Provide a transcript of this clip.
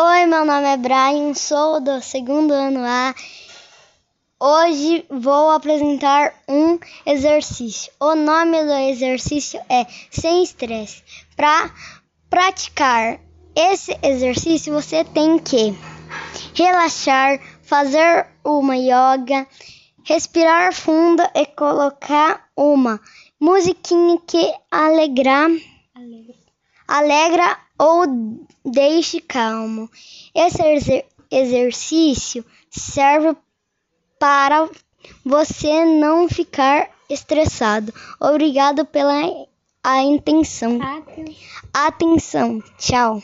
Oi, meu nome é Brian, sou do segundo ano A. Hoje vou apresentar um exercício. O nome do exercício é Sem Estresse. Para praticar esse exercício, você tem que relaxar, fazer uma yoga, respirar fundo e colocar uma musiquinha que alegra, alegra ou deixe calmo. Esse exer exercício serve para você não ficar estressado. Obrigado pela a intenção. Atenção. Tchau.